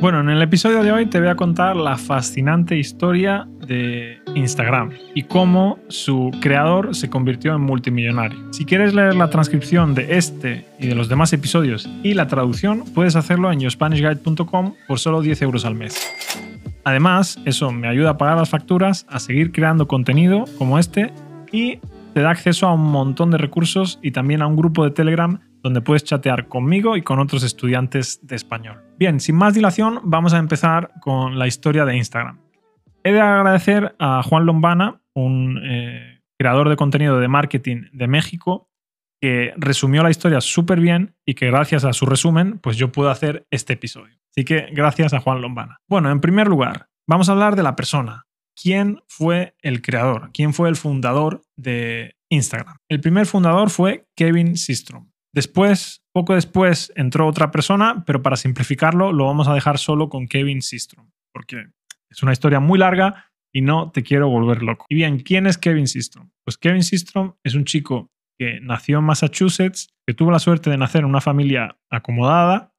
Bueno, en el episodio de hoy te voy a contar la fascinante historia de Instagram y cómo su creador se convirtió en multimillonario. Si quieres leer la transcripción de este y de los demás episodios y la traducción, puedes hacerlo en yourspanishguide.com por solo 10 euros al mes. Además, eso me ayuda a pagar las facturas, a seguir creando contenido como este y te da acceso a un montón de recursos y también a un grupo de Telegram donde puedes chatear conmigo y con otros estudiantes de español. Bien, sin más dilación, vamos a empezar con la historia de Instagram. He de agradecer a Juan Lombana, un eh, creador de contenido de marketing de México, que resumió la historia súper bien y que gracias a su resumen, pues yo puedo hacer este episodio. Así que gracias a Juan Lombana. Bueno, en primer lugar, vamos a hablar de la persona. ¿Quién fue el creador? ¿Quién fue el fundador de Instagram? El primer fundador fue Kevin Systrom. Después, poco después, entró otra persona, pero para simplificarlo lo vamos a dejar solo con Kevin Systrom, porque es una historia muy larga y no te quiero volver loco. Y bien, ¿quién es Kevin Systrom? Pues Kevin Systrom es un chico que nació en Massachusetts, que tuvo la suerte de nacer en una familia acomodada,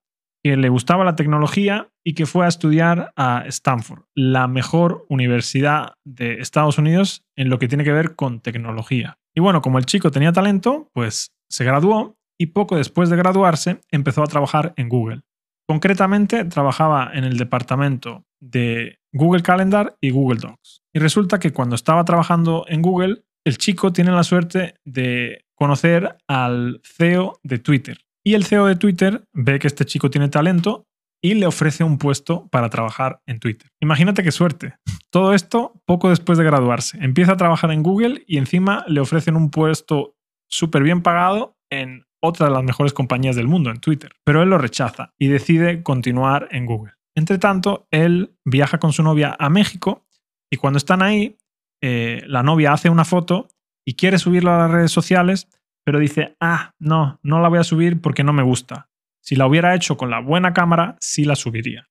que le gustaba la tecnología y que fue a estudiar a Stanford, la mejor universidad de Estados Unidos en lo que tiene que ver con tecnología. Y bueno, como el chico tenía talento, pues se graduó y poco después de graduarse empezó a trabajar en Google. Concretamente, trabajaba en el departamento de Google Calendar y Google Docs. Y resulta que cuando estaba trabajando en Google, el chico tiene la suerte de conocer al CEO de Twitter. Y el CEO de Twitter ve que este chico tiene talento y le ofrece un puesto para trabajar en Twitter. Imagínate qué suerte. Todo esto poco después de graduarse. Empieza a trabajar en Google y encima le ofrecen un puesto súper bien pagado en otra de las mejores compañías del mundo, en Twitter. Pero él lo rechaza y decide continuar en Google. Entre tanto, él viaja con su novia a México y cuando están ahí, eh, la novia hace una foto y quiere subirla a las redes sociales, pero dice, ah, no, no la voy a subir porque no me gusta. Si la hubiera hecho con la buena cámara, sí la subiría.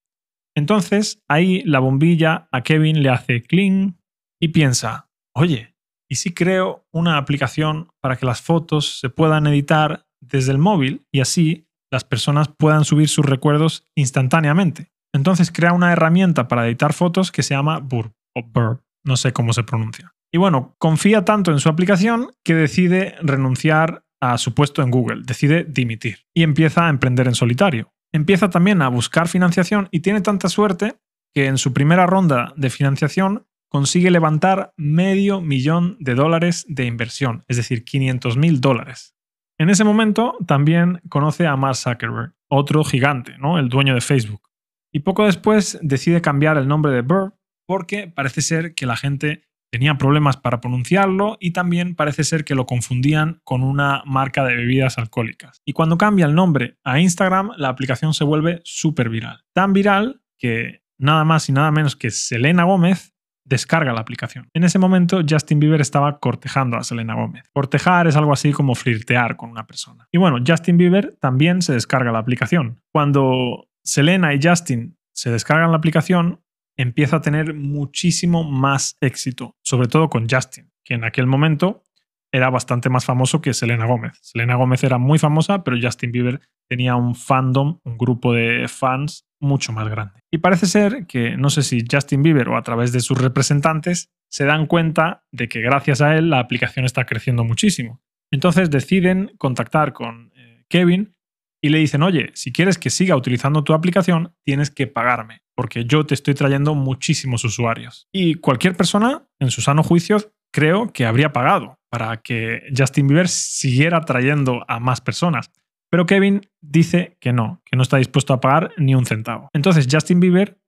Entonces, ahí la bombilla a Kevin le hace cling y piensa, oye, ¿y si creo una aplicación para que las fotos se puedan editar desde el móvil y así las personas puedan subir sus recuerdos instantáneamente. Entonces crea una herramienta para editar fotos que se llama Burp o Burp, no sé cómo se pronuncia. Y bueno, confía tanto en su aplicación que decide renunciar a su puesto en Google, decide dimitir y empieza a emprender en solitario. Empieza también a buscar financiación y tiene tanta suerte que en su primera ronda de financiación consigue levantar medio millón de dólares de inversión, es decir, 500 mil dólares. En ese momento también conoce a Mark Zuckerberg, otro gigante, ¿no? el dueño de Facebook. Y poco después decide cambiar el nombre de Burr porque parece ser que la gente tenía problemas para pronunciarlo y también parece ser que lo confundían con una marca de bebidas alcohólicas. Y cuando cambia el nombre a Instagram, la aplicación se vuelve súper viral. Tan viral que nada más y nada menos que Selena Gómez descarga la aplicación. En ese momento Justin Bieber estaba cortejando a Selena Gómez. Cortejar es algo así como flirtear con una persona. Y bueno, Justin Bieber también se descarga la aplicación. Cuando Selena y Justin se descargan la aplicación, empieza a tener muchísimo más éxito, sobre todo con Justin, que en aquel momento era bastante más famoso que Selena Gómez. Selena Gómez era muy famosa, pero Justin Bieber tenía un fandom, un grupo de fans mucho más grande. Y parece ser que, no sé si Justin Bieber o a través de sus representantes, se dan cuenta de que gracias a él la aplicación está creciendo muchísimo. Entonces deciden contactar con eh, Kevin y le dicen, oye, si quieres que siga utilizando tu aplicación, tienes que pagarme, porque yo te estoy trayendo muchísimos usuarios. Y cualquier persona, en su sano juicio, creo que habría pagado para que Justin Bieber siguiera trayendo a más personas. Pero Kevin dice que no, que no está dispuesto a pagar ni un centavo. Entonces Justin Bieber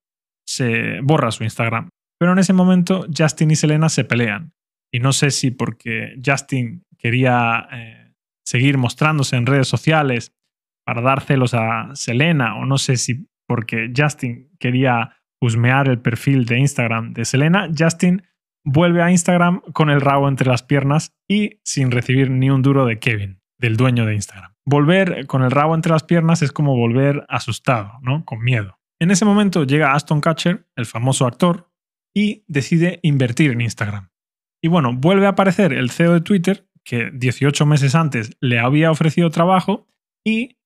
se borra su Instagram. Pero en ese momento Justin y Selena se pelean. Y no sé si porque Justin quería eh, seguir mostrándose en redes sociales para dar celos a Selena, o no sé si porque Justin quería husmear el perfil de Instagram de Selena, Justin vuelve a Instagram con el rabo entre las piernas y sin recibir ni un duro de Kevin, del dueño de Instagram. Volver con el rabo entre las piernas es como volver asustado, ¿no? Con miedo. En ese momento llega Aston Catcher, el famoso actor, y decide invertir en Instagram. Y bueno, vuelve a aparecer el CEO de Twitter, que 18 meses antes le había ofrecido trabajo, y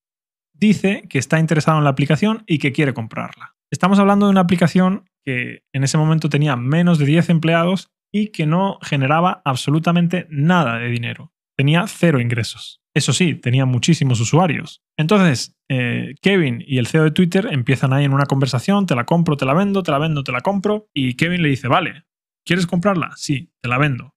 dice que está interesado en la aplicación y que quiere comprarla. Estamos hablando de una aplicación que en ese momento tenía menos de 10 empleados y que no generaba absolutamente nada de dinero. Tenía cero ingresos. Eso sí, tenía muchísimos usuarios. Entonces, eh, Kevin y el CEO de Twitter empiezan ahí en una conversación, te la compro, te la vendo, te la vendo, te la compro, y Kevin le dice, vale, ¿quieres comprarla? Sí, te la vendo.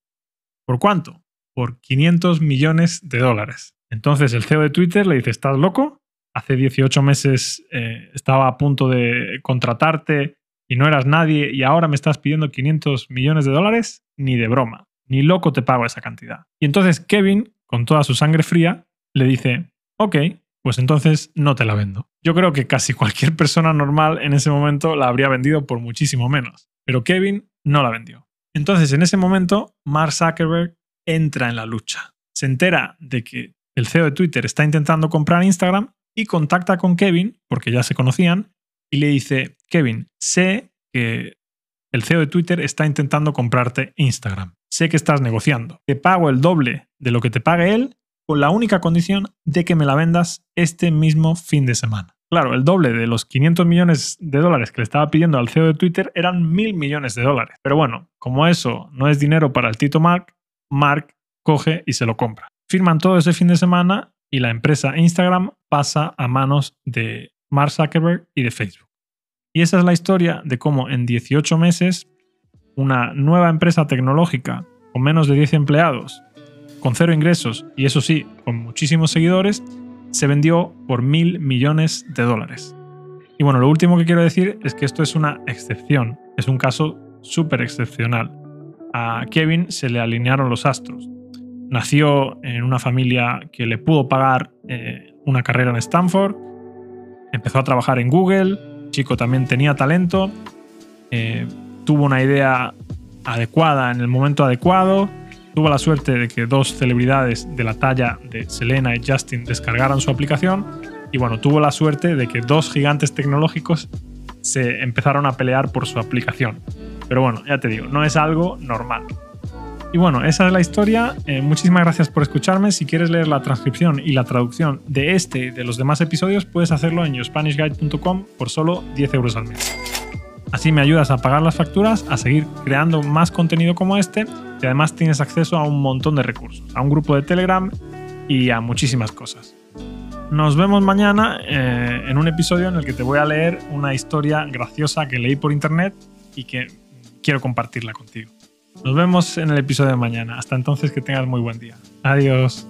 ¿Por cuánto? Por 500 millones de dólares. Entonces el CEO de Twitter le dice, ¿estás loco? Hace 18 meses eh, estaba a punto de contratarte y no eras nadie y ahora me estás pidiendo 500 millones de dólares? Ni de broma, ni loco te pago esa cantidad. Y entonces Kevin con toda su sangre fría, le dice, ok, pues entonces no te la vendo. Yo creo que casi cualquier persona normal en ese momento la habría vendido por muchísimo menos, pero Kevin no la vendió. Entonces en ese momento, Mark Zuckerberg entra en la lucha. Se entera de que el CEO de Twitter está intentando comprar Instagram y contacta con Kevin, porque ya se conocían, y le dice, Kevin, sé que el CEO de Twitter está intentando comprarte Instagram sé que estás negociando. Te pago el doble de lo que te pague él con la única condición de que me la vendas este mismo fin de semana. Claro, el doble de los 500 millones de dólares que le estaba pidiendo al CEO de Twitter eran mil millones de dólares. Pero bueno, como eso no es dinero para el Tito Mark, Mark coge y se lo compra. Firman todo ese fin de semana y la empresa Instagram pasa a manos de Mark Zuckerberg y de Facebook. Y esa es la historia de cómo en 18 meses una nueva empresa tecnológica con menos de 10 empleados, con cero ingresos y eso sí, con muchísimos seguidores, se vendió por mil millones de dólares. Y bueno, lo último que quiero decir es que esto es una excepción, es un caso súper excepcional. A Kevin se le alinearon los astros. Nació en una familia que le pudo pagar eh, una carrera en Stanford, empezó a trabajar en Google, chico también tenía talento, eh, tuvo una idea adecuada en el momento adecuado, tuvo la suerte de que dos celebridades de la talla de Selena y Justin descargaran su aplicación y bueno, tuvo la suerte de que dos gigantes tecnológicos se empezaron a pelear por su aplicación. Pero bueno, ya te digo, no es algo normal. Y bueno, esa es la historia. Eh, muchísimas gracias por escucharme. Si quieres leer la transcripción y la traducción de este y de los demás episodios, puedes hacerlo en yourspanishguide.com por solo 10 euros al mes. Así me ayudas a pagar las facturas, a seguir creando más contenido como este y además tienes acceso a un montón de recursos, a un grupo de Telegram y a muchísimas cosas. Nos vemos mañana eh, en un episodio en el que te voy a leer una historia graciosa que leí por internet y que quiero compartirla contigo. Nos vemos en el episodio de mañana. Hasta entonces que tengas muy buen día. Adiós.